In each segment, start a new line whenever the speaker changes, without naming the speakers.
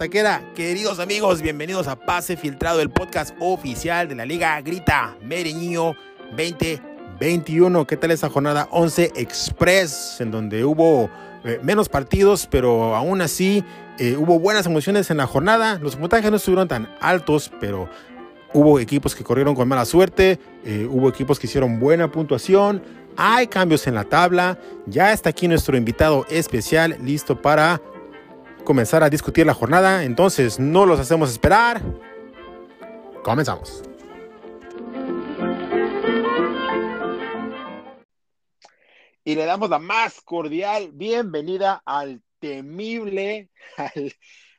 taquera. Queridos amigos, bienvenidos a Pase Filtrado, el podcast oficial de la Liga Grita Mereño 2021. ¿Qué tal esa jornada 11 Express, en donde hubo eh, menos partidos, pero aún así eh, hubo buenas emociones en la jornada? Los puntajes no estuvieron tan altos, pero hubo equipos que corrieron con mala suerte, eh, hubo equipos que hicieron buena puntuación. Hay cambios en la tabla. Ya está aquí nuestro invitado especial, listo para comenzar a discutir la jornada, entonces no los hacemos esperar. Comenzamos. Y le damos la más cordial bienvenida al temible,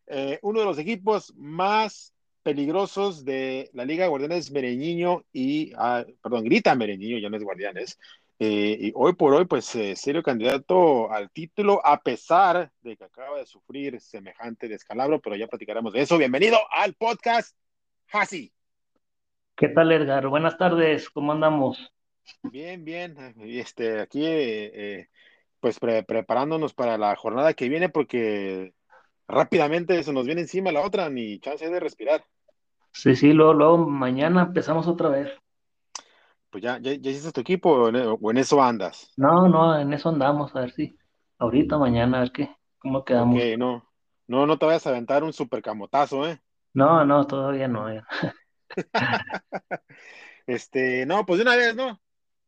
eh, uno de los equipos más peligrosos de la Liga Guardianes Mereñiño y, ah, perdón, Grita Mereñiño, ya no es Guardianes, eh, y hoy por hoy, pues, eh, serio candidato al título, a pesar de que acaba de sufrir semejante descalabro, pero ya platicaremos de eso. Bienvenido al podcast, Hasi.
¿Qué tal, Edgar? Buenas tardes, ¿cómo andamos?
Bien, bien. Este, aquí, eh, pues, preparándonos para la jornada que viene, porque rápidamente se nos viene encima la otra, ni chance de respirar.
Sí, sí, luego, luego mañana empezamos otra vez
pues ya, ya, hiciste tu equipo o en, eso andas.
No, no, en eso andamos, a ver si ahorita, mañana, a ver qué, cómo quedamos.
Ok, no, no, no te vayas a aventar un super camotazo, ¿eh?
No, no, todavía no.
este, no, pues de una vez, ¿no?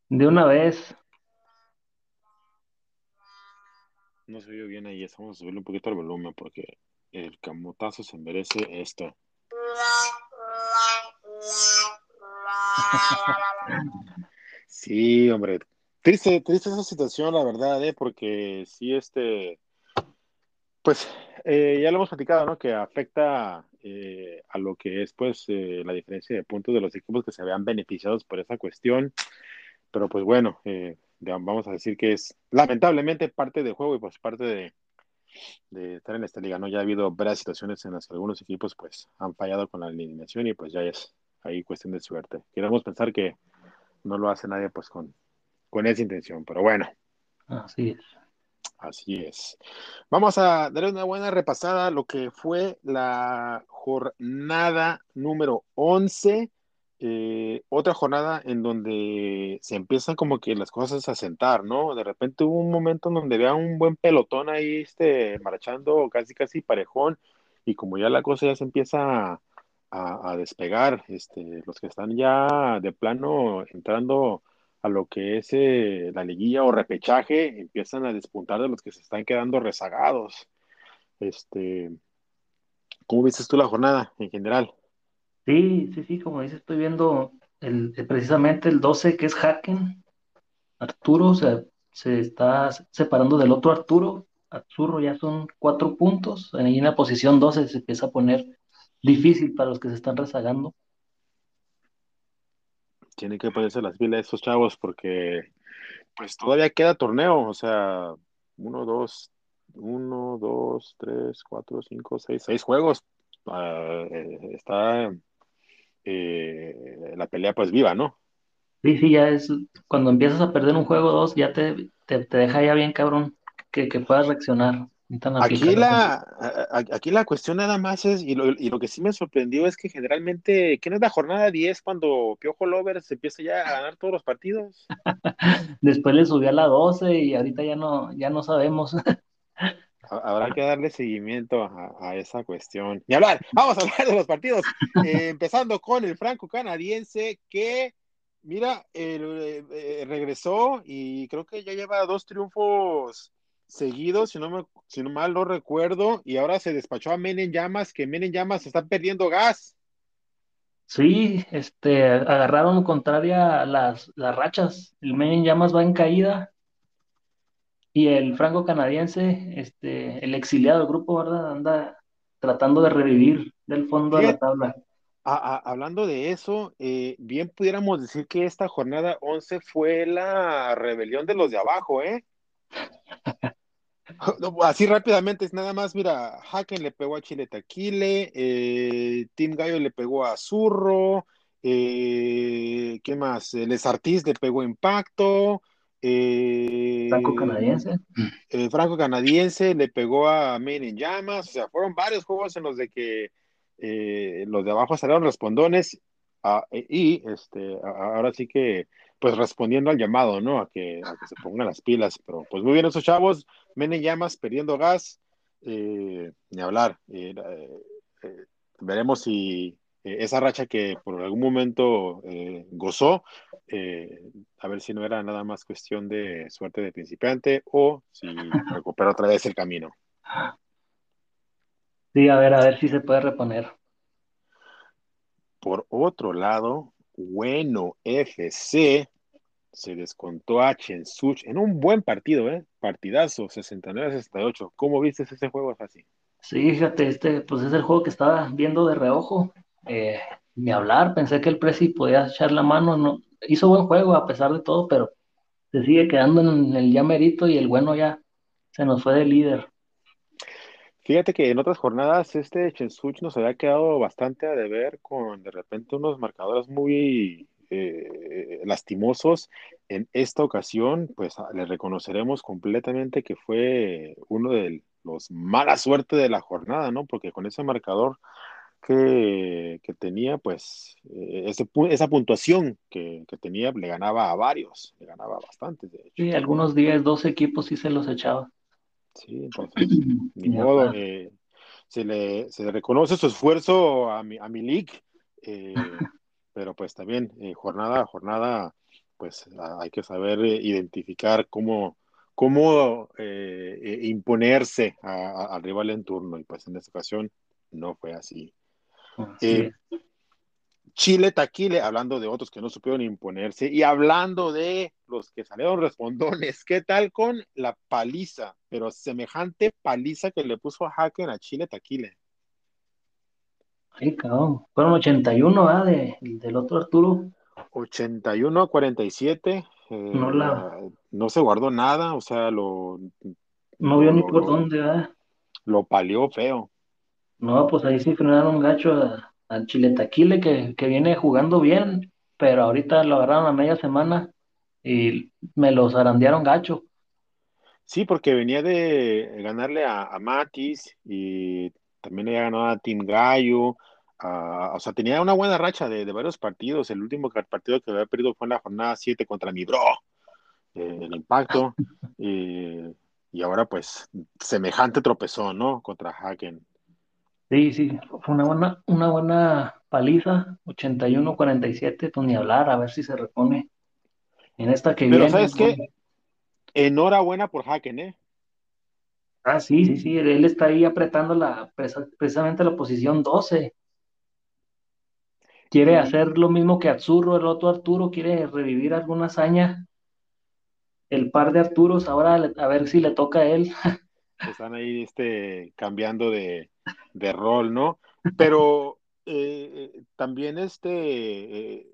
De una vez.
No se vio bien ahí, vamos a subirle un poquito el volumen porque el camotazo se merece esto. Sí, hombre. Triste, triste esa situación, la verdad, ¿eh? porque sí, este, pues eh, ya lo hemos platicado, ¿no? Que afecta eh, a lo que es, pues, eh, la diferencia de puntos de los equipos que se vean beneficiados por esa cuestión. Pero, pues, bueno, vamos a decir que es lamentablemente parte del juego y, pues, parte de, de estar en esta liga, ¿no? Ya ha habido varias situaciones en las que algunos equipos, pues, han fallado con la eliminación y, pues, ya es ahí cuestión de suerte. Queremos pensar que no lo hace nadie pues con, con esa intención, pero bueno.
Así es.
Así es. Vamos a darle una buena repasada a lo que fue la jornada número 11. Eh, otra jornada en donde se empiezan como que las cosas a sentar, ¿no? De repente hubo un momento en donde vea un buen pelotón ahí, este, marchando casi, casi parejón, y como ya la cosa ya se empieza a, a, despegar. Este, los que están ya de plano entrando a lo que es eh, la liguilla o repechaje, empiezan a despuntar de los que se están quedando rezagados. Este, ¿Cómo viste tú la jornada en general?
Sí, sí, sí, como dices, estoy viendo el, precisamente el 12 que es Haken. Arturo se, se está separando del otro Arturo. Arturo ya son cuatro puntos. En la posición 12 se empieza a poner difícil para los que se están rezagando.
Tienen que ponerse las pilas estos chavos porque pues todavía queda torneo, o sea, uno, dos, uno, dos, tres, cuatro, cinco, seis, seis juegos. Ah, eh, está eh, la pelea pues viva, ¿no?
Sí, sí, ya es, cuando empiezas a perder un juego dos, ya te, te, deja ya bien cabrón que, que puedas reaccionar.
Aquí la, aquí la cuestión nada más es, y lo, y lo, que sí me sorprendió es que generalmente, ¿quién es la jornada 10 cuando Piojo Lovers empieza ya a ganar todos los partidos?
Después le subió a la 12 y ahorita ya no, ya no sabemos.
Habrá que darle seguimiento a, esa cuestión. Y hablar, vamos a hablar de los partidos, eh, empezando con el franco canadiense que, mira, eh, eh, regresó y creo que ya lleva dos triunfos seguido, si no, me, si no mal no recuerdo, y ahora se despachó a Men en Llamas, que Men en Llamas está perdiendo gas.
Sí, este, agarraron contraria las, las rachas. El Men en Llamas va en caída. Y el franco canadiense, este, el exiliado del grupo, ¿verdad? Anda tratando de revivir del fondo de la tabla.
hablando de eso, eh, bien pudiéramos decir que esta jornada 11 fue la rebelión de los de abajo, ¿eh? Así rápidamente, es nada más, mira, Haken le pegó a Chile Taquile, eh, Team Gallo le pegó a Zurro, eh, ¿qué más? Les Artis le pegó Impacto, Eh,
Franco canadiense.
El franco canadiense le pegó a Main en llamas. O sea, fueron varios juegos en los de que eh, los de abajo salieron respondones. a- y este, a- ahora sí que, pues respondiendo al llamado, ¿no? A que, a que se pongan las pilas. Pero pues muy bien esos chavos. Men en llamas, perdiendo gas. eh, ni hablar. Eh, eh, veremos si esa racha que por algún momento gozó, a ver si no era nada más cuestión de suerte de principiante o si recupera otra vez el camino.
Sí, a ver, a ver si se puede reponer.
Por otro lado, bueno, FC se descontó a Chensuch en un buen partido, ¿eh? Partidazo, 69-68. ¿Cómo viste ese juego así?
Sí, fíjate, este, pues es el juego que estaba viendo de reojo. Eh, ni hablar, pensé que el Presi podía echar la mano. No, hizo buen juego a pesar de todo, pero se sigue quedando en el ya merito y el bueno ya se nos fue de líder.
Fíjate que en otras jornadas este Chensuch nos había quedado bastante a deber con de repente unos marcadores muy eh, lastimosos. En esta ocasión, pues le reconoceremos completamente que fue uno de los mala suerte de la jornada, ¿no? Porque con ese marcador que, que tenía, pues eh, ese, esa puntuación que, que, tenía le ganaba a varios, le ganaba bastante, de hecho.
Sí, algunos días dos equipos sí se los echaba.
Sí, entonces, ni modo, eh, se, le, se le reconoce su esfuerzo a mi, a mi league, eh, pero pues también eh, jornada a jornada, pues hay que saber eh, identificar cómo, cómo eh, imponerse al rival en turno, y pues en esta ocasión no fue así.
Sí.
Chile Taquile, hablando de otros que no supieron imponerse, y hablando de los que salieron respondones, ¿qué tal con la paliza? Pero semejante paliza que le puso a Haken a Chile Taquile.
Ay, cabrón. Fueron 81, ¿ah? De, del otro Arturo.
81 a 47. Eh,
no, la...
no se guardó nada, o sea, lo.
No vio ni por lo, dónde, ¿verdad?
Lo palió feo.
No, pues ahí sí frenaron gacho a, a Chile Taquile, que, que viene jugando bien, pero ahorita lo agarraron a media semana y me los arandearon gacho.
Sí, porque venía de ganarle a, a Matis y también había ganado a Team Gallo. O sea, tenía una buena racha de, de, varios partidos. El último partido que había perdido fue en la jornada 7 contra mi bro, eh, el impacto. eh, y ahora, pues, semejante tropezón, ¿no? Contra Haken.
Sí, sí, fue una buena, una buena paliza, 81-47, pues ni hablar, a ver si se repone en esta que
Pero
viene.
¿sabes qué? Enhorabuena por Haken, ¿eh?
Ah, sí, sí, sí, él está ahí apretando la, precisamente la posición 12. Quiere hacer lo mismo que Azzurro, el otro Arturo, quiere revivir alguna hazaña. El par de Arturos, ahora a ver si le toca a él.
Están ahí este, cambiando de, de rol, ¿no? Pero eh, también este, eh,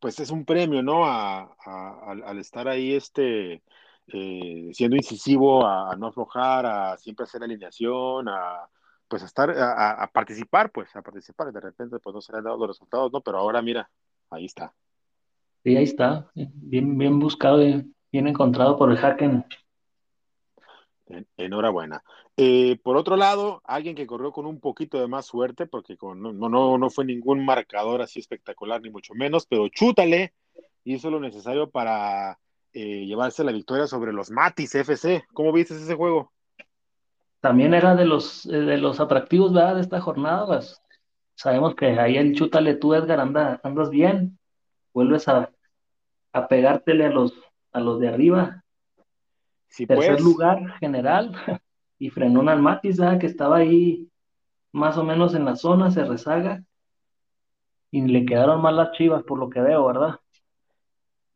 pues es un premio, ¿no? A, a, al, al, estar ahí este, eh, siendo incisivo, a, a, no aflojar, a siempre hacer alineación, a pues a estar, a, participar, pues, a participar. De repente, pues no se le han dado los resultados, ¿no? Pero ahora mira, ahí está.
Sí, ahí está. Bien, bien buscado, bien encontrado por el Haken.
En, enhorabuena. Eh, por otro lado, alguien que corrió con un poquito de más suerte, porque con, no, no, no fue ningún marcador así espectacular, ni mucho menos, pero chútale, hizo lo necesario para eh, llevarse la victoria sobre los Matis FC. ¿Cómo viste ese juego?
También era de los, eh, de los atractivos ¿verdad? de esta jornada. Pues, sabemos que ahí el chútale tú, Edgar, anda, andas bien, vuelves a, a pegártele a los, a los de arriba.
Sí,
Tercer
pues.
lugar general y frenó al Matis, ¿verdad? que estaba ahí más o menos en la zona, se rezaga y le quedaron mal las chivas por lo que veo, ¿verdad?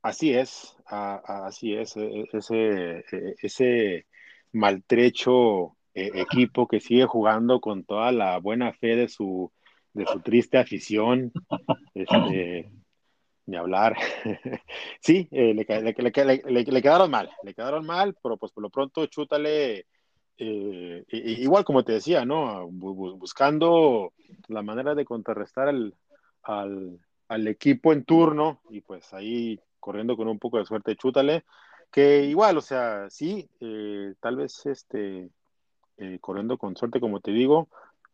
Así es, así es, ese, ese maltrecho eh, equipo que sigue jugando con toda la buena fe de su, de su triste afición, este, ni hablar. sí, eh, le, le, le, le, quedaron mal, le quedaron mal, pero pues por lo pronto chútale, eh, igual como te decía, ¿no? Buscando la manera de contrarrestar al, al, al, equipo en turno y pues ahí corriendo con un poco de suerte, chútale. Que igual, o sea, sí, eh, tal vez este, eh, corriendo con suerte, como te digo,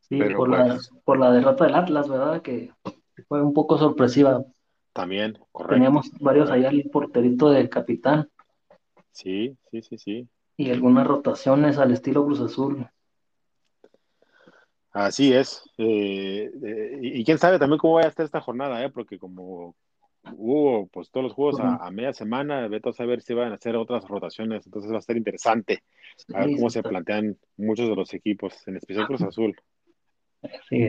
Sí,
pero
por la,
pues
por la derrota del Atlas, ¿verdad? Que fue un poco sorpresiva.
también, correcto,
Teníamos varios allá, el porterito de capitán
Sí, sí, sí, sí.
Y algunas rotaciones al estilo Cruz Azul.
Así es. Eh, eh, y, quién sabe también cómo vaya a estar esta jornada, ¿eh? Porque como hubo pues todos los juegos a, a media semana, vete a saber si van a hacer otras rotaciones, entonces va a estar interesante a ver cómo se plantean muchos de los equipos, en especial Cruz Azul.
Sí,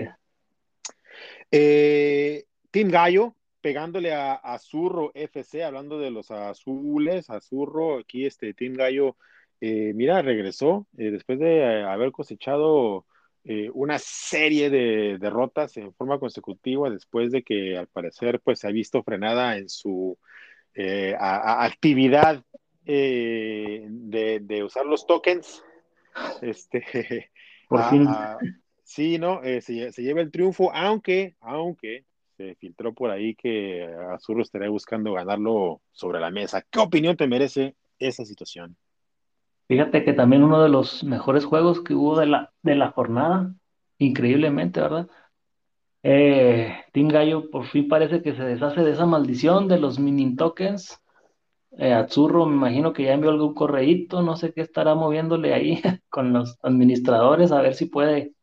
Eh, Team Gallo, pegándole a, a Zurro FC, hablando de los azules, Azurro, aquí este Team Gallo, eh, mira, regresó eh, después de eh, haber cosechado eh, una serie de derrotas en forma consecutiva, después de que al parecer pues se ha visto frenada en su a- a- actividad de, de usar los tokens. Este,
por fin.
a, sí, ¿no? Se, se lleva el triunfo, aunque, aunque se filtró por ahí que Azul estaría buscando ganarlo sobre la mesa. ¿Qué opinión te merece esa situación?
Fíjate que también uno de los mejores juegos que hubo de la, de la jornada, increíblemente, ¿verdad? Eh, Team Gallo por fin parece que se deshace de esa maldición de los mini tokens. Eh, Azzurro me imagino que ya envió algún correíto, no sé qué estará moviéndole ahí con los administradores a ver si puede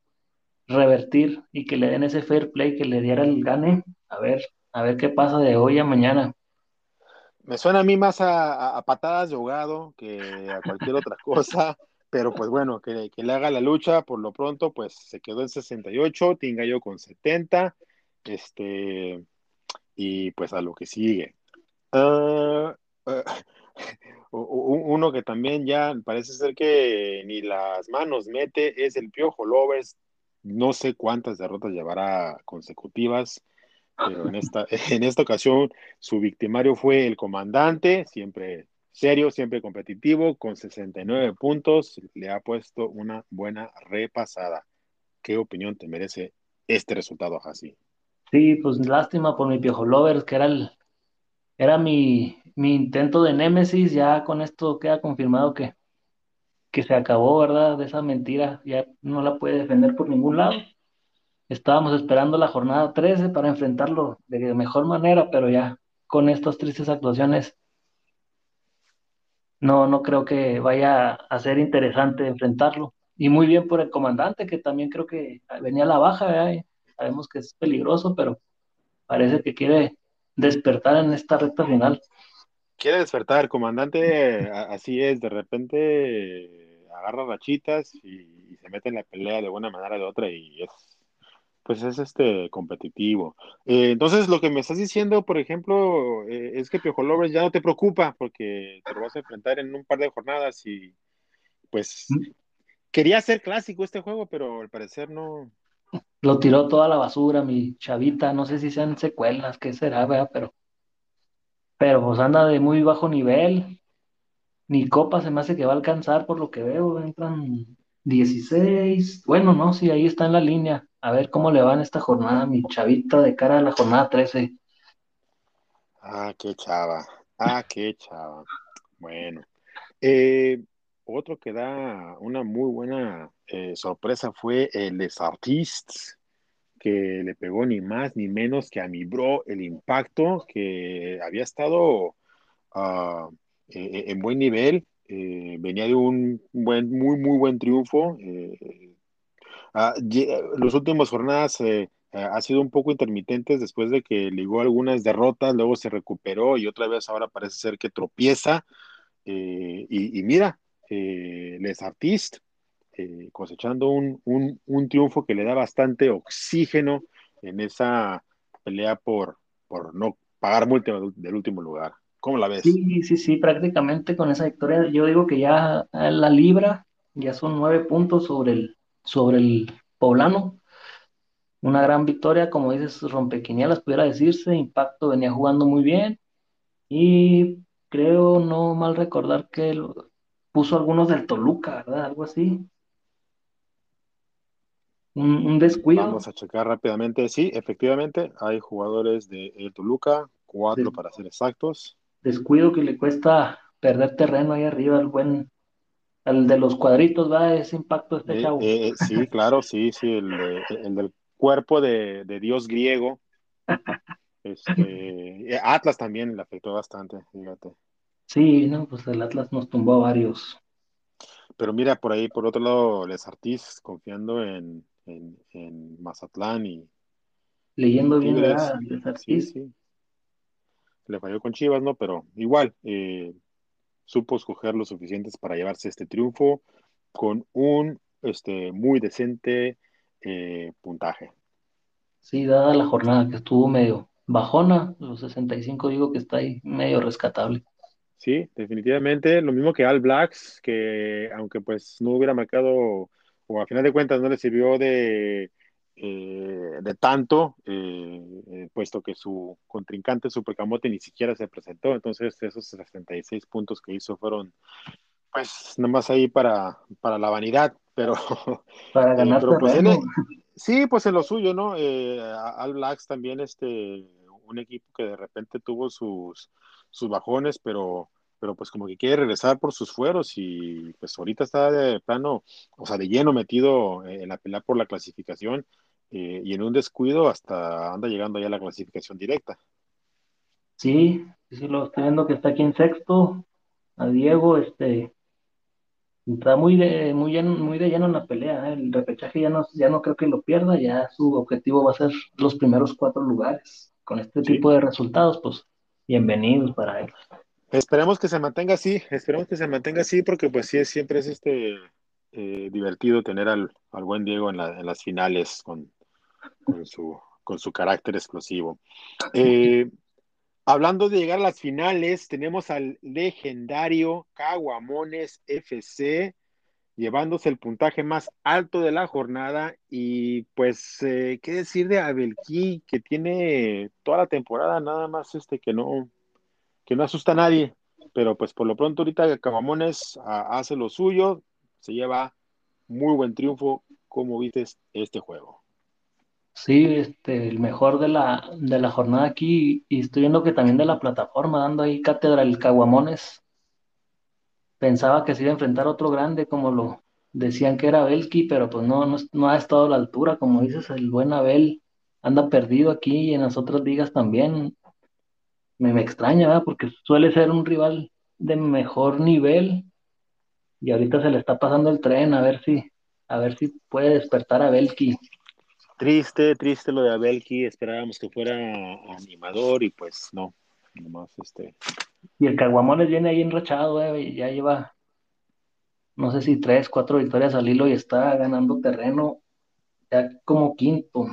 revertir y que le den ese fair play que le diera el gane. A ver, a ver qué pasa de hoy a mañana.
Me suena a mí más a, patadas de ahogado que a cualquier otra cosa, pero pues bueno, que, le haga la lucha por lo pronto, pues se quedó en 68, Tingallo con 70, este, y pues a lo que sigue. Ah, ah, uno que también ya parece ser que ni las manos mete es el Piojo Lovers. No sé cuántas derrotas llevará consecutivas, pero en esta, en esta ocasión su victimario fue el comandante, siempre serio, siempre competitivo, con 69 puntos. Le ha puesto una buena repasada. ¿Qué opinión te merece este resultado así?
Sí, pues lástima por mi Piojo Lovers, que era el, era mi, mi intento de Némesis. Ya con esto queda confirmado que, que se acabó, ¿verdad? De esa mentira. Ya no la puede defender por ningún lado. Estábamos esperando la jornada 13 para enfrentarlo de mejor manera, pero ya con estas tristes actuaciones no, no creo que vaya a ser interesante enfrentarlo. Y muy bien por el comandante, que también creo que venía a la baja. Y sabemos que es peligroso, pero parece que quiere despertar en esta recta final.
Quiere despertar, comandante, así es, de repente eh, agarra rachitas y, y se mete en la pelea de una manera o de otra y es, pues es este competitivo. Eh, entonces, lo que me estás diciendo, por ejemplo, eh, es que Piojo Lovers ya no te preocupa porque te lo vas a enfrentar en un par de jornadas y pues quería ser clásico este juego, pero al parecer no.
Lo tiró toda la basura, mi chavita, no sé si sean secuelas, qué será, ¿verdad? Pero, pero pues anda de muy bajo nivel. Ni Copa se me hace que va a alcanzar por lo que veo. Entran 16. Bueno, no, sí, ahí está en la línea. A ver cómo le va en esta jornada, mi chavita, de cara a la jornada 13.
Ah, qué chava, ah, qué chava. Bueno. Eh, otro que da una muy buena eh, sorpresa fue el Les Artistes, que le pegó ni más ni menos que a mi bro el impacto, que había estado eh, en buen nivel, eh, venía de un buen, muy, muy buen triunfo. Ah, ye- los últimos jornadas eh, eh, ha sido un poco intermitentes después de que ligó algunas derrotas, luego se recuperó y otra vez ahora parece ser que tropieza. Eh, y, y mira, eh, Les Artistes eh, cosechando un, un, un, triunfo que le da bastante oxígeno en esa pelea por, por no pagar multa del último lugar. ¿Cómo la ves?
Sí, sí, sí, prácticamente con esa victoria, yo digo que ya la libra, ya son nueve puntos sobre el, sobre el poblano. Una gran victoria, como dices, rompequinielas, pudiera decirse. Impacto venía jugando muy bien. Y creo no mal recordar que lo- puso algunos del Toluca, ¿verdad? Algo así. Un, un descuido,
Vamos a checar rápidamente. Sí, efectivamente, hay jugadores de el Toluca, cuatro
des-
para ser exactos.
descuido que le cuesta perder terreno ahí arriba, el buen, el de los cuadritos, va, ese impacto este
Eh,
chavo.
eh, sí, claro, sí, sí, el, de- el del cuerpo de, de Dios griego. Este, eh, Atlas también le afectó bastante, fíjate.
Sí, no, pues el Atlas nos tumbó a varios.
Pero mira, por ahí, por otro lado, Les Artis confiando en, en, en Mazatlán y
Leyendo bien, Sarkis.
sí. Le falló con Chivas, ¿no? Pero igual, eh, supo escoger lo suficientes para llevarse este triunfo con un este, muy decente eh, puntaje.
Sí, dada la jornada que estuvo medio bajona, los 65 digo que está ahí medio rescatable.
Sí, definitivamente. Lo mismo que All Blacks, que aunque pues no hubiera marcado, o a final de cuentas no le sirvió de, eh, de tanto, eh, puesto que su contrincante Supercamote ni siquiera se presentó. Entonces esos 66 puntos que hizo fueron pues nada más ahí para, para la vanidad, pero,
Para
eh,
ganar
pero pues él, sí, pues en lo suyo, ¿no? Eh, All Blacks también, este, un equipo que de repente tuvo sus, sus bajones, pero, pero pues como que quiere regresar por sus fueros y pues ahorita está de plano, o sea, de lleno metido en la pelea por la clasificación eh, y en un descuido hasta anda llegando ya a la clasificación directa.
Sí, sí, lo estoy viendo que está aquí en sexto. A Diego, este, está muy de, muy lleno, muy de lleno en la pelea. ¿eh? El repechaje ya no, ya no creo que lo pierda, ya su objetivo va a ser los primeros cuatro lugares. Con este
Sí.
tipo de resultados, pues bienvenidos para él.
Esperemos que se mantenga así, esperemos que se mantenga así porque pues sí, siempre es este eh, divertido tener al, al buen Diego en, la- en las finales con, con su, con su carácter explosivo. Eh, hablando de llegar a las finales, tenemos al legendario Caguamones FC llevándose el puntaje más alto de la jornada y pues eh, qué decir de Abelquí que tiene toda la temporada nada más este que no que no asusta a nadie, pero pues por lo pronto ahorita Caguamones ah, hace lo suyo, se lleva muy buen triunfo, como viste este juego.
Sí, este, el mejor de la, de la jornada aquí, y estoy viendo que también de la plataforma, dando ahí cátedra el Caguamones. Pensaba que se iba a enfrentar otro grande, como lo decían que era Belki, pero pues no, no, no ha estado a la altura, como dices, el buen Abel anda perdido aquí y en las otras ligas también. Me, me extraña, ¿verdad? Porque suele ser un rival de mejor nivel y ahorita se le está pasando el tren, a ver si, a ver si puede despertar a Belki.
Triste, triste lo de Abelki, esperábamos que fuera animador y pues no, nomás este.
Y el Caguamones viene ahí enrachado, eh, ya lleva, no sé si tres, cuatro victorias al hilo y está ganando terreno ya como quinto.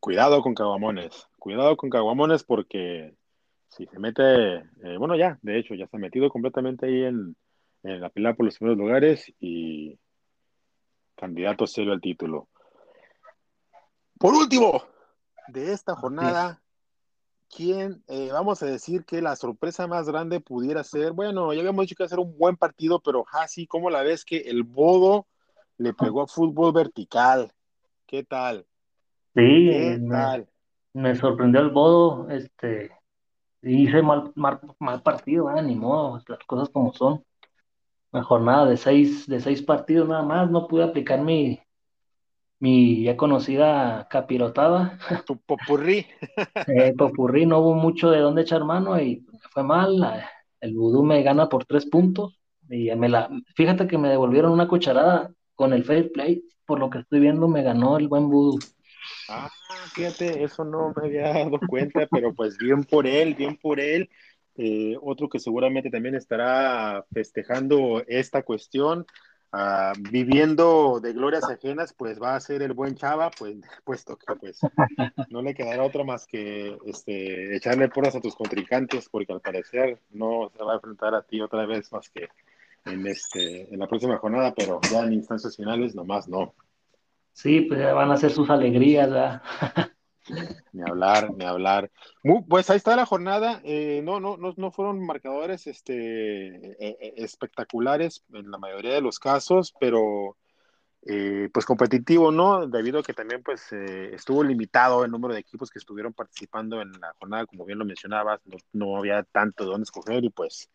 Cuidado con Caguamones, cuidado con Caguamones porque si se mete, eh, bueno ya, de hecho ya se ha metido completamente ahí en, en la pelea por los primeros lugares y candidato serio al título. Por último, de esta jornada, ¿quién? Eh, vamos a decir que la sorpresa más grande pudiera ser, bueno, ya habíamos dicho que iba a ser un buen partido, pero así como la vez que el Bodo le pegó a fútbol vertical. ¿Qué tal?
Sí,
¿Qué
me,
tal?
me sorprendió el Bodo, este, hice mal, mal, mal partido, ah, ni modo, las cosas como son. Una jornada de seis, de seis partidos nada más, no pude aplicar mi, mi ya conocida capirotada.
Tu popurrí.
Eh, popurrí, no hubo mucho de dónde echar mano y fue mal. El vudú me gana por tres puntos. Y me la, fíjate que me devolvieron una cucharada con el fair play. Por lo que estoy viendo, me ganó el buen vudú.
Ah, fíjate, eso no me había dado cuenta, pero pues bien por él, bien por él. Eh, otro que seguramente también estará festejando esta cuestión, ah, viviendo de glorias ajenas, pues va a ser el buen Chava, pues puesto que pues no le quedará otra más que este, echarle porras a tus contrincantes, porque al parecer no se va a enfrentar a ti otra vez más que en, este, en la próxima jornada, pero ya en instancias finales nomás no.
Sí, pues ya van a hacer sus alegrías, ¿verdad?
Ni hablar, ni hablar. Muy, pues ahí está la jornada. Eh, no, no, no, no fueron marcadores este, eh, eh, espectaculares en la mayoría de los casos, pero eh, pues competitivo, ¿no? Debido a que también pues eh, estuvo limitado el número de equipos que estuvieron participando en la jornada, como bien lo mencionabas, no, no había tanto de dónde escoger y pues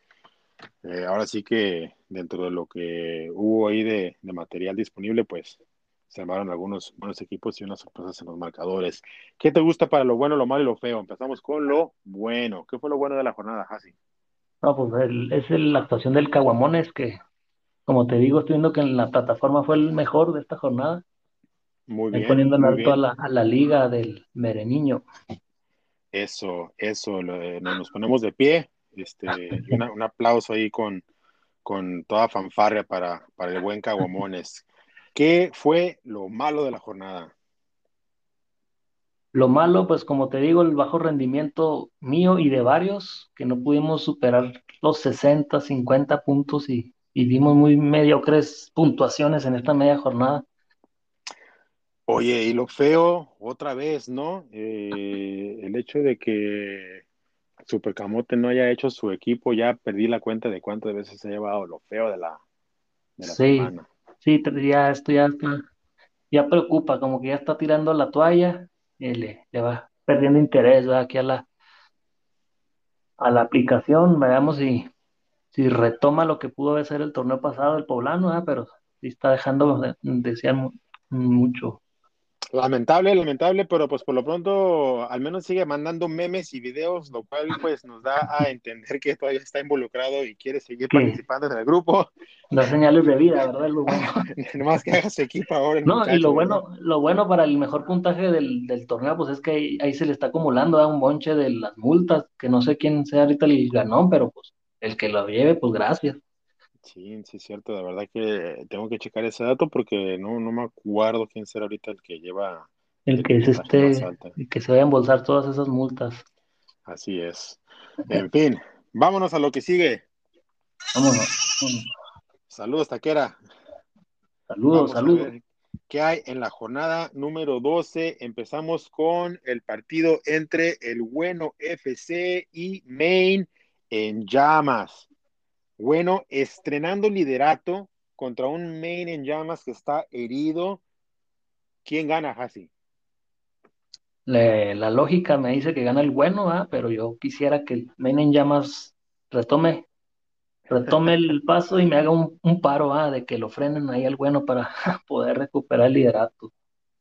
ahora sí que dentro de lo que hubo ahí de, de material disponible, pues se armaron algunos buenos equipos y unas sorpresas en los marcadores. ¿Qué te gusta para lo bueno, lo malo y lo feo? Empezamos con lo bueno. ¿Qué fue lo bueno de la jornada, Hasi?
No, pues el- es el- la actuación del Caguamones que, como te digo, estoy viendo que en la plataforma fue el mejor de esta jornada.
Muy bien,
poniendo en alto a la, a la liga del Mereniño.
Eso, eso, lo- nos, ponemos de pie. Este, una- un aplauso ahí con, con toda fanfarria para, para el buen Caguamones. ¿Qué fue lo malo de la jornada?
Lo malo, pues como te digo, el bajo rendimiento mío y de varios, que no pudimos superar los 60, 50 puntos y, y dimos muy mediocres puntuaciones en esta media jornada.
Oye, y lo feo, otra vez, ¿no? Eh, el hecho de que Supercamote no haya hecho su equipo, ya perdí la cuenta de cuántas veces se ha llevado lo feo de la, de la
Sí,
semana.
Sí, ya esto ya, está- ya preocupa, como que ya está tirando la toalla y le, le va perdiendo interés aquí a la, a la aplicación. Veamos si, si retoma lo que pudo ser el torneo pasado del Poblano, ¿verdad? Pero sí está dejando de, desear mu- mucho.
Lamentable, lamentable, pero pues por lo pronto al menos sigue mandando memes y videos, lo cual pues nos da a entender que todavía está involucrado y quiere seguir participando en el grupo.
da señales de vida, ¿verdad? Es lo bueno.
Nomás que haga su equipo ahora
No, y lo
¿verdad?
bueno, lo bueno para el mejor puntaje del, del torneo, pues es que ahí, ahí se le está acumulando ¿verdad? un bonche de las multas, que no sé quién sea ahorita el ganón, pero pues el que lo lleve, pues gracias.
Sí, sí es cierto, de verdad que tengo que checar ese dato porque no, no me acuerdo quién será ahorita el que lleva
El
el
que es
puntaje más
este,
alto.
el que se vaya a embolsar todas esas multas.
Así es. En fin, vámonos a lo que sigue.
Vámonos. vámonos.
Saludos, Taquera.
Saludos,
Vamos a
saludos.
ver qué hay en la jornada número 12. Empezamos con el partido entre el Bueno FC y Maine en llamas. Bueno, estrenando liderato contra un Maine en llamas que está herido. ¿Quién gana, Hasi?
La lógica me dice que gana el bueno, ¿verdad? Pero yo quisiera que el Men en Llamas retome, retome el paso y me haga un, un paro, ¿verdad? De que lo frenen ahí al bueno para poder recuperar el liderato.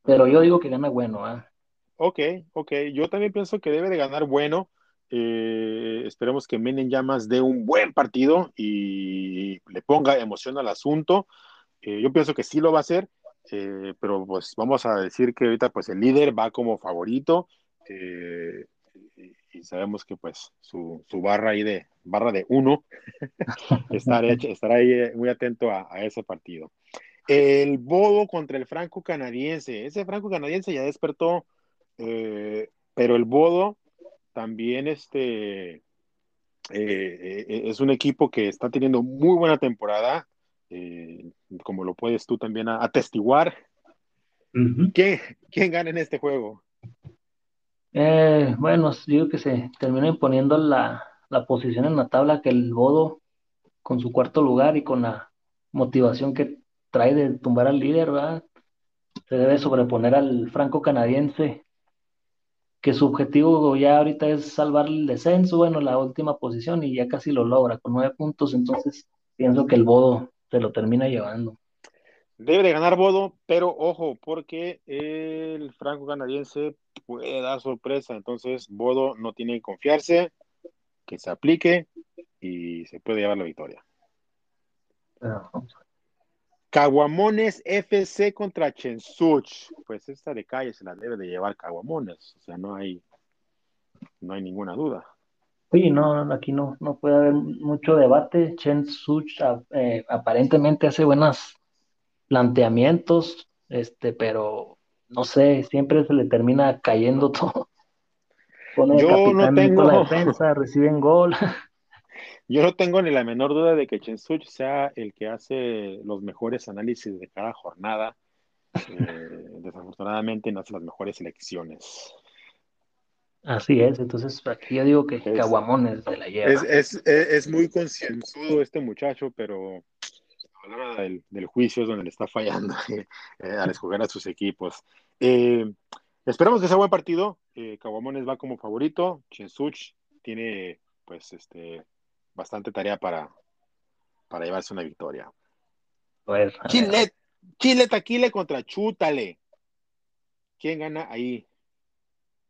Pero yo digo que gana bueno, ¿verdad?
Ok, ok. Yo también pienso que debe de ganar bueno. Eh, esperemos que en llamas dé un buen partido y le ponga emoción al asunto. Eh, yo pienso que sí lo va a hacer. Eh, pero pues vamos a decir que ahorita pues el líder va como favorito y, sabemos que pues su, su, barra ahí de barra de uno estará, estará ahí muy atento a, a, ese partido. El Bodo contra el franco canadiense. Ese franco canadiense ya despertó, pero el Bodo también este, eh, es un equipo que está teniendo muy buena temporada. Eh, como lo puedes tú también atestiguar. Uh -huh. ¿Quién, ¿Quién, gana en este juego?
Eh, bueno, digo que se termina imponiendo la, la, posición en la tabla que el Bodo, con su cuarto lugar y con la motivación que trae de tumbar al líder, ¿verdad? se debe sobreponer al franco-canadiense, que su objetivo ya ahorita es salvar el descenso, bueno, la última posición, y ya casi lo logra con nueve puntos, entonces pienso que el Bodo se lo termina llevando.
Debe de ganar Bodo, pero ojo, porque el franco canadiense puede dar sorpresa. Entonces, Bodo no tiene que confiarse, que se aplique y se puede llevar la victoria. Caguamones FC contra Chensuch. Pues esta de calle se la debe de llevar Caguamones. O sea, no hay, no hay ninguna duda.
Sí, no, aquí no, no puede haber mucho debate. Chen Such eh, aparentemente hace buenos planteamientos, este, pero no sé, siempre se le termina cayendo todo. Pone
Yo
capitán
no tengo
la defensa, reciben gol.
Yo no tengo ni la menor duda de que Chen Such sea el que hace los mejores análisis de cada jornada. Eh, desafortunadamente no hace las mejores elecciones.
Así es, entonces aquí yo digo que
es,
Caguamones de la lleva.
Es, es, es muy concienzudo este muchacho, pero a la hora del, del, juicio es donde le está fallando eh, al escoger a sus equipos. Eh, esperamos que sea buen partido. Eh, Caguamones va como favorito. Chensuch tiene pues este bastante tarea para, para llevarse una victoria.
Pues,
Chile, Chile Taquile contra Chútale. ¿Quién gana ahí?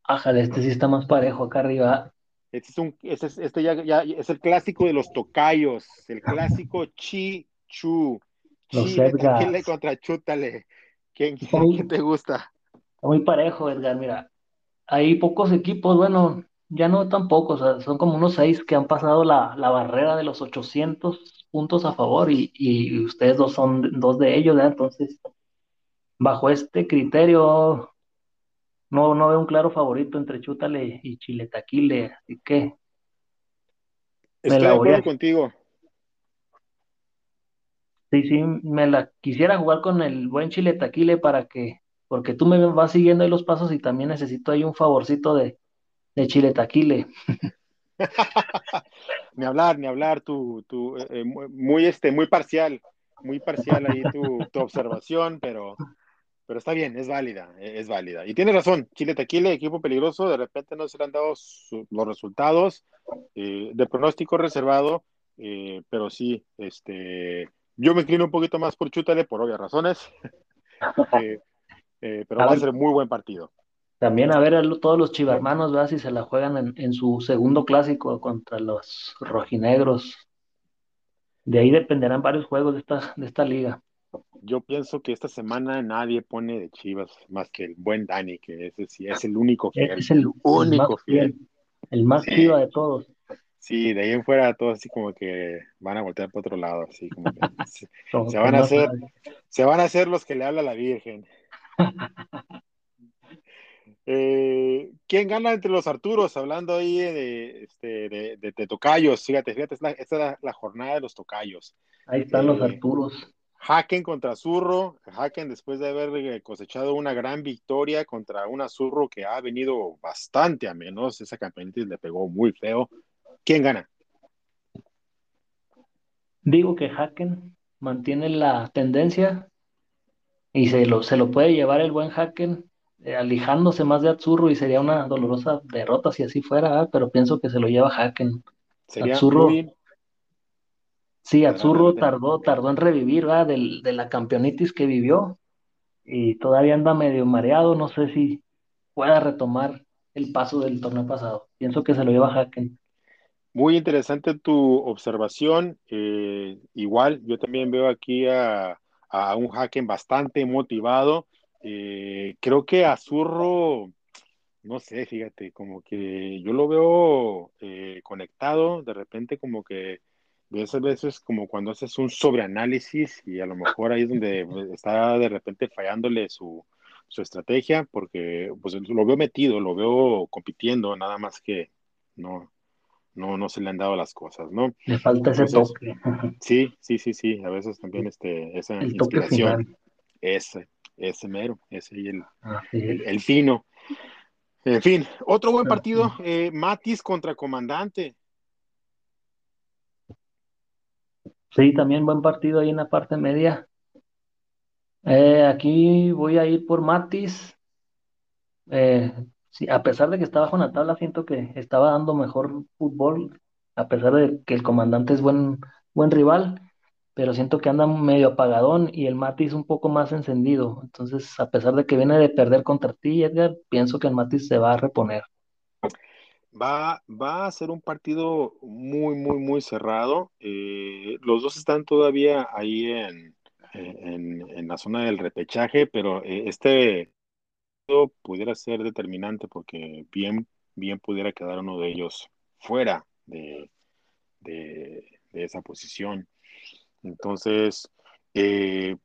Ájale, este sí está más parejo acá arriba.
Este, es un, este, es, este ya, ya, es el clásico de los tocayos, el clásico Chi Chu.
Los
Chile. Taquile contra Chútale. ¿Quién, quién te gusta?
Está muy parejo, Edgar. Mira, hay pocos equipos, bueno, ya no tan pocos, o sea, son como unos seis que han pasado la, la barrera de los 800 puntos a favor y, y ustedes dos son dos de ellos, ¿verdad? Entonces, bajo este criterio, no, no veo un claro favorito entre Chútale y Chile Taquile, así que
Estoy
la
de
a-
acuerdo contigo.
sí, sí, me la quisiera jugar con el buen Chile Taquile para que, porque tú me vas siguiendo ahí los pasos y también necesito ahí un favorcito de, de Chile Taquile.
Ni hablar, ni hablar, tu, tu, eh, eh, muy, este, muy parcial, muy parcial ahí tu, tu observación, pero, pero está bien, es válida, eh, es válida. Y tienes razón, Chile Tequila, equipo peligroso, de repente no se le han dado su- los resultados eh, de pronóstico reservado, eh, pero sí, este, yo me inclino un poquito más por Chútale por obvias razones, Eh, pero va a ser muy buen partido.
También a ver a todos los chivarmanos, ¿verdad? Si se la juegan en, en su segundo clásico contra los rojinegros. De ahí dependerán varios juegos de esta, de esta liga.
Yo pienso que esta semana nadie pone de Chivas más que el buen Dani, que ese sí es el único fiel.
Es el,
único
fiel,
fiel.
el más
Sí.
chiva de todos.
Sí, de ahí en fuera todos así como que van a voltear para otro lado, así como que se, Se van a hacer- se van a hacer los que le habla la Virgen. Eh, ¿quién gana entre los Arturos? Hablando ahí de, este, de, de- de tocayos, fíjate, fíjate, esta es la, la jornada de los tocayos.
Ahí están los
Eh,
Arturos.
Haken contra Zurro, Haken después de haber eh, cosechado una gran victoria contra una Zurro que ha venido bastante a menos, esa campeonitis le pegó muy feo. ¿Quién gana?
Digo que Haken mantiene la tendencia y se lo, se lo puede llevar el buen Haken, eh, alejándose más de Atzurro y sería una dolorosa derrota si así fuera, ¿verdad? pero pienso que se lo lleva Haken.
Sería muy,
Sí,
adelante.
tardó, tardó en revivir, ¿verdad? Del- de la campeonitis que vivió y todavía anda medio mareado, no sé si pueda retomar el paso del torneo pasado. Pienso que se lo lleva Haken.
Muy interesante tu observación. Eh, igual, yo también veo aquí a, a un Haken bastante motivado. Eh, creo que Azurro, no sé, fíjate, como que yo lo veo eh, conectado, de repente como que ves a veces como cuando haces un sobreanálisis y a lo mejor ahí es donde está de repente fallándole su, su estrategia, porque pues lo veo metido, lo veo compitiendo, nada más que no, no, no se le han dado las cosas, ¿no?
Le falta ese
Entonces,
toque,
Sí, sí, sí, sí, a veces también este, esa
el
inspiración, ese, ese mero, ese y el, el, el fino. En fin, otro buen partido, eh, Matis contra Comandante.
Sí, también buen partido ahí en la parte media. Eh, aquí voy a ir por Matis. Eh, sí, a pesar de que está bajo en la tabla, siento que estaba dando mejor fútbol, a pesar de que el comandante es buen, buen rival, pero siento que anda medio apagadón y el Matis un poco más encendido. Entonces, a pesar de que viene de perder contra ti, Edgar, pienso que el Matis se va a reponer.
Va, va a ser un partido muy, muy, muy cerrado. Eh, los dos están todavía ahí en, en, en la zona del repechaje, pero eh, este pudiera ser determinante porque bien, bien pudiera quedar uno de ellos fuera de, de, de esa posición. Entonces, eh,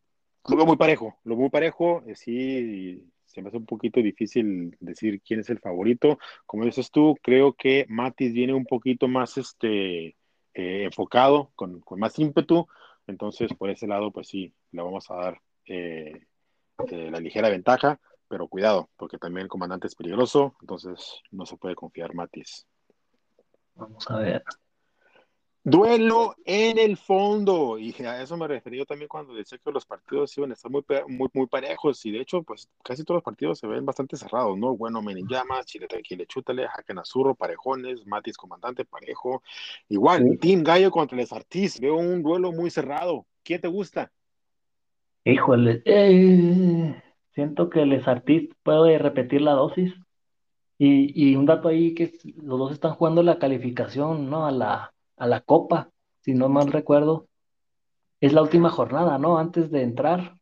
lo veo muy parejo, lo veo muy parejo, eh, sí, se me hace un poquito difícil decir quién es el favorito. Como dices tú, creo que Matis viene un poquito más este, eh, enfocado, con, con, más ímpetu, entonces por ese lado, pues sí, le vamos a dar eh, la ligera ventaja, pero cuidado, porque también el comandante es peligroso, entonces no se puede confiar Matis.
Vamos a ver.
Duelo en el fondo, y a eso me refería también cuando decía que los partidos iban a estar muy, muy, muy parejos, y de hecho, pues casi todos los partidos se ven bastante cerrados, ¿no? Bueno, Llamas, Chile Tranquile, Chútale, Jaque Azurro, Parejones, Matis Comandante, Parejo. Igual, Team Gallo contra Les Artis, veo un duelo muy cerrado. ¿Quién te gusta?
Híjole, eh, siento que Les Artis puede repetir la dosis. Y, y un dato ahí que los dos están jugando la calificación, ¿no? A la, a la Copa, si no mal recuerdo. Es la última jornada, ¿no? Antes de entrar.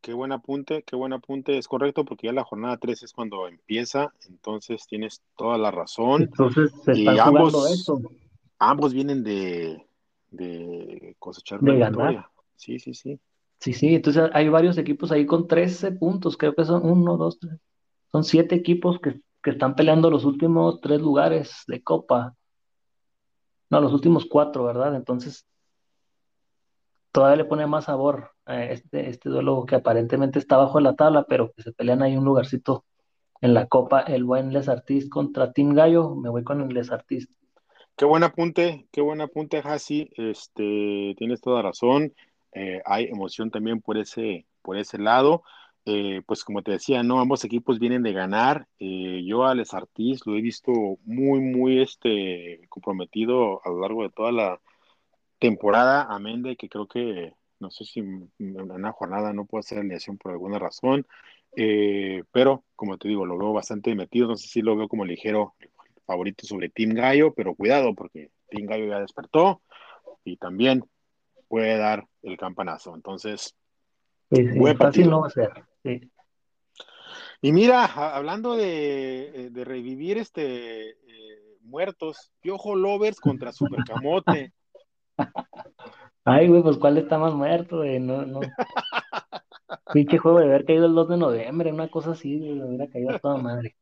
Qué buen apunte, qué buen apunte, es correcto, porque ya la jornada 3 es cuando empieza, entonces tienes toda la razón.
Entonces se está jugando eso.
Ambos vienen de, de cosechar
de ganar.
Sí, sí, sí.
Sí, sí, entonces hay varios equipos ahí con 13 puntos, creo que son uno, dos, tres. Son siete equipos que, que están peleando los últimos tres lugares de Copa. No, los últimos cuatro, ¿verdad? Entonces, todavía le pone más sabor a este, este duelo que aparentemente está bajo la tabla, pero que se pelean ahí un lugarcito en la copa, el buen Les Artist contra Team Gallo, me voy con el Les Artist.
Qué buen apunte, qué buen apunte, Hasi, este, tienes toda razón, eh, hay emoción también por ese, por ese lado, eh, pues como te decía, ¿no? Ambos equipos vienen de ganar. Eh, yo a Les Artis lo he visto muy, muy este, comprometido a lo largo de toda la temporada. Amén de que creo que, no sé si en una jornada no puede hacer alineación por alguna razón, eh, pero como te digo, lo veo bastante metido. No sé si lo veo como ligero favorito sobre Team Gallo, pero cuidado porque Team Gallo ya despertó y también puede dar el campanazo. Entonces,
fácil no va a ser.
Y mira, hablando de, de revivir este eh, muertos, Piojo Lovers contra Supercamote.
Ay, güey, pues cuál está más muerto, güey, no, no. Pinche juego de haber caído el 2 de noviembre, una cosa así, güey, hubiera caído a toda madre.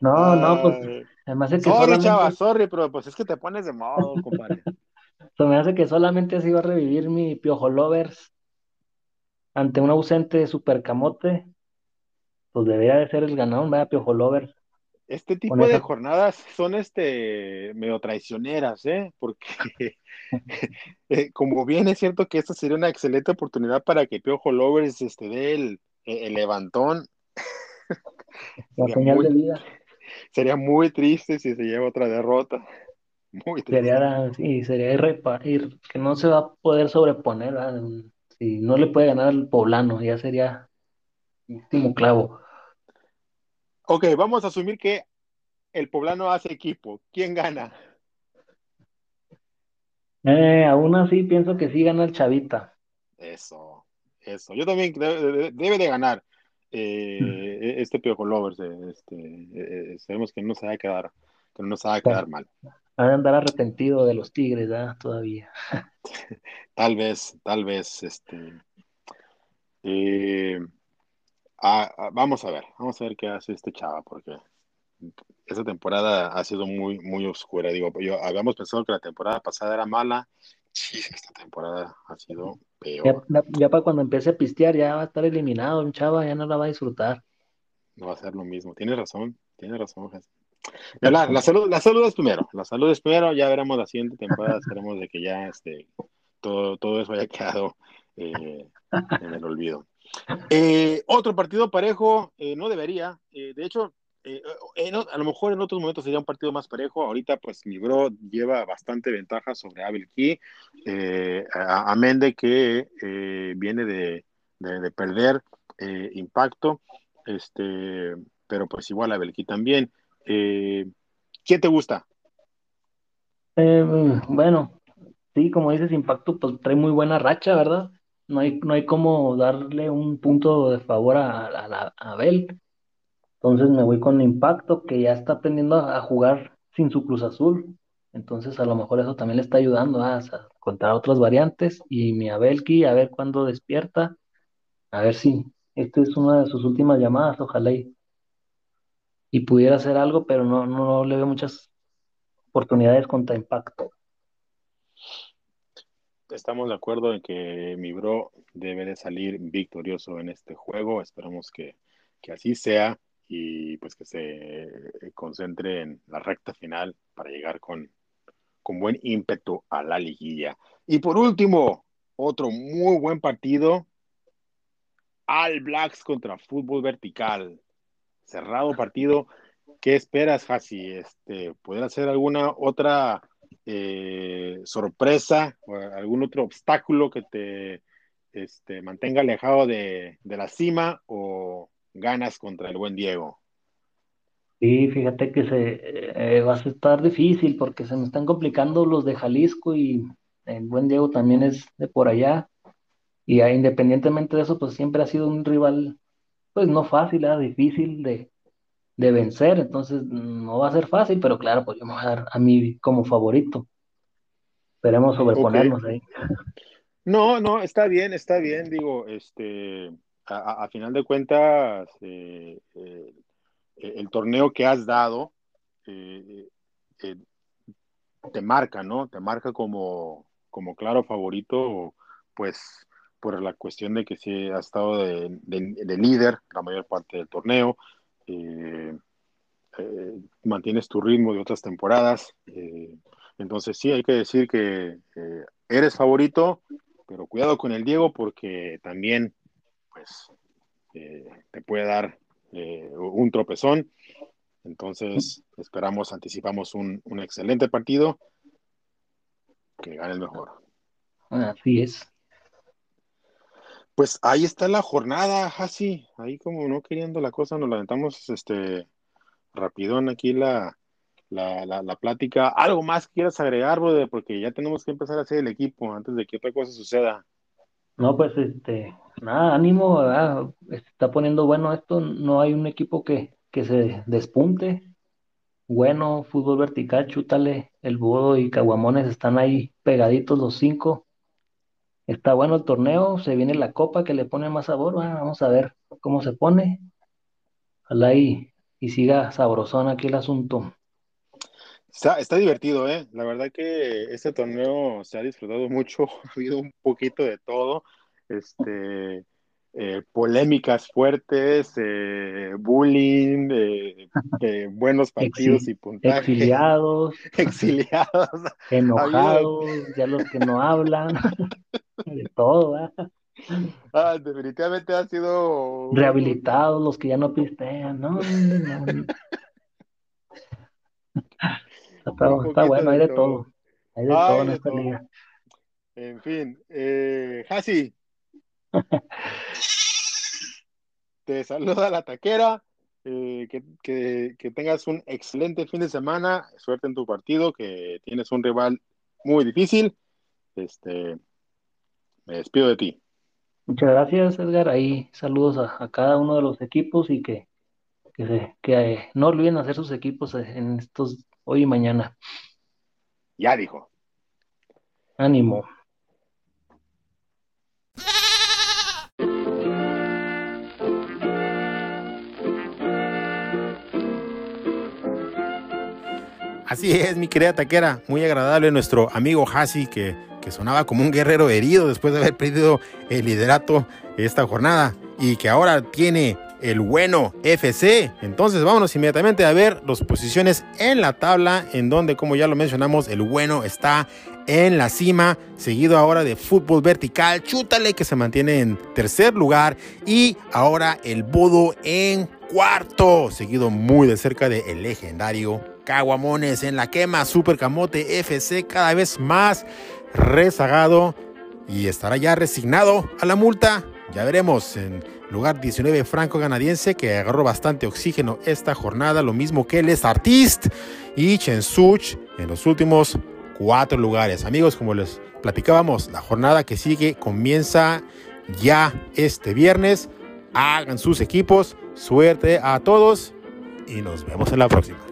No, no, pues, además es que
Sorry, solamente... chava, sorry, pero pues es que te pones de modo, compadre.
Se me hace que solamente así va a revivir mi Piojo Lovers ante un ausente super camote, pues debería de ser el ganador, vaya Piojo Lover.
Este tipo de jornadas son este medio traicioneras, ¿eh? Porque eh, como bien es cierto que esta sería una excelente oportunidad para que Piojo Lovers este, dé el, levantón.
La señal de vida.
Sería muy triste si se lleva otra derrota. Muy triste.
Sería, sí, sería ir, que no se va a poder sobreponer ¿verdad? Si no le puede ganar al poblano, ya sería último clavo.
Ok, vamos a asumir que el poblano hace equipo. ¿Quién gana?
Eh, aún así pienso que sí gana el Chavita.
Eso, eso. Yo también debe, de ganar eh, mm. este Piojo Lovers. Eh, este, sabemos que no se va a quedar, que no se va a quedar mal.
Va a andar arrepentido de los Tigres. Todavía.
tal vez, tal vez, este. Eh, vamos a ver, vamos a ver qué hace este chava, porque esta temporada ha sido muy, muy oscura. Digo, yo habíamos pensado que la temporada pasada era mala. Sí, esta temporada ha sido peor.
Ya, para cuando empiece a pistear, ya va a estar eliminado, un chava ya no la va a disfrutar.
No va a ser lo mismo. Tienes razón, tienes razón, La, la, salud, la salud es primero, la salud es primero, ya veremos la siguiente temporada, esperemos de que ya este, todo, eso haya quedado eh, en el olvido. Eh, otro partido parejo, eh, no debería, de hecho, a lo mejor en otros momentos sería un partido más parejo, ahorita pues mi bro lleva bastante ventaja sobre Abel Key, a, amén de que viene de, perder impacto, este, pero pues igual Abel Key también. ¿Quién te gusta?
bueno, Sí, como dices, Impacto pues trae muy buena racha, ¿verdad? No hay, no hay como darle un punto de favor a, a, Abel. Entonces me voy con Impacto, que ya está aprendiendo a, jugar sin su Cruz Azul. Entonces a lo mejor eso también le está ayudando a, contar otras variantes. Y mi Abelki, a ver cuándo despierta. A ver si esta es una de sus últimas llamadas, ojalá y, y pudiera hacer algo, pero no, no le veo muchas oportunidades contra Impacto
estamos de acuerdo en que mi bro debe de salir victorioso en este juego. Esperamos que, así sea y pues que se concentre en la recta final para llegar con, con buen ímpetu a la liguilla. Y por último, otro muy buen partido, All Blacks contra Fútbol Vertical. Cerrado partido. ¿Qué esperas, Hasi? Este, ¿Poder hacer alguna otra eh, sorpresa o algún otro obstáculo que te este, mantenga alejado de, la cima o ganas contra el buen Diego?
Sí, fíjate que se eh, va a estar difícil porque se me están complicando los de Jalisco y el buen Diego también es de por allá. Y independientemente de eso, pues siempre ha sido un rival, pues no fácil, ¿eh? difícil de, de vencer. Entonces no va a ser fácil, pero claro, pues yo me voy a dar a mí como favorito. Esperemos sobreponernos ahí.
No, no, está bien, está bien. Digo, este, a, final de cuentas, eh, eh, el torneo que has dado te marca, ¿no? Te marca como, como claro favorito, pues por la cuestión de que sí ha estado de, líder la mayor parte del torneo, eh, eh, mantienes tu ritmo de otras temporadas, eh, entonces sí, hay que decir que eres favorito, pero cuidado con el Diego porque también pues te puede dar un tropezón, entonces esperamos, anticipamos un, un excelente partido que gane el mejor.
Así es.
Pues ahí está la jornada, así, ahí como no queriendo la cosa, nos lamentamos este rapidón aquí la, la, la, plática. ¿Algo más quieras agregar, brother? Porque ya tenemos que empezar a hacer el equipo antes de que otra cosa suceda.
No, pues este, nada, ánimo, está poniendo bueno esto, no hay un equipo que, que se despunte. Bueno, fútbol vertical, chútale, el Budo y Caguamones están ahí pegaditos los cinco Está bueno el torneo, se viene la copa que le pone más sabor, vamos a ver cómo se pone. Ojalá y, y siga sabrosón aquí el asunto.
Está, está divertido, ¿eh? La verdad que este torneo se ha disfrutado mucho, ha habido un poquito de todo, este, eh, polémicas fuertes, eh, bullying, eh, buenos partidos y puntajes.
Exiliados.
exiliados.
Enojados, ya los que no hablan. de todo,
Ah, definitivamente ha sido.
Rehabilitados los que ya no pistean, ¿no? está, bueno, hay de todo. Hay de todo en esta liga.
En fin, eh, Hasi. Te saluda la taquera. Eh, que, que, que, tengas un excelente fin de semana. Suerte en tu partido, que tienes un rival muy difícil. Este, me despido de ti.
Muchas gracias, Edgar. Ahí saludos a, cada uno de los equipos y que, que, eh, no olviden hacer sus equipos en estos hoy y mañana.
Ya dijo.
Ánimo.
Así es, mi querida taquera. Muy agradable nuestro amigo Hasi que que sonaba como un guerrero herido después de haber perdido el liderato esta jornada y que ahora tiene el bueno FC. Entonces vámonos inmediatamente a ver las posiciones en la tabla en donde como ya lo mencionamos el bueno está en la cima, seguido ahora de fútbol vertical, chútale que se mantiene en tercer lugar y ahora el Bodo en cuarto, seguido muy de cerca de el legendario Caguamones en la quema, Super Camote FC cada vez más rezagado y estará ya resignado a la multa. Ya veremos en lugar 19 franco canadiense que agarró bastante oxígeno esta jornada, lo mismo que Les Artist y Chensuch en los últimos cuatro lugares. Amigos, como les platicábamos, la jornada que sigue comienza ya este viernes. Hagan sus equipos, suerte a todos y nos vemos en la próxima.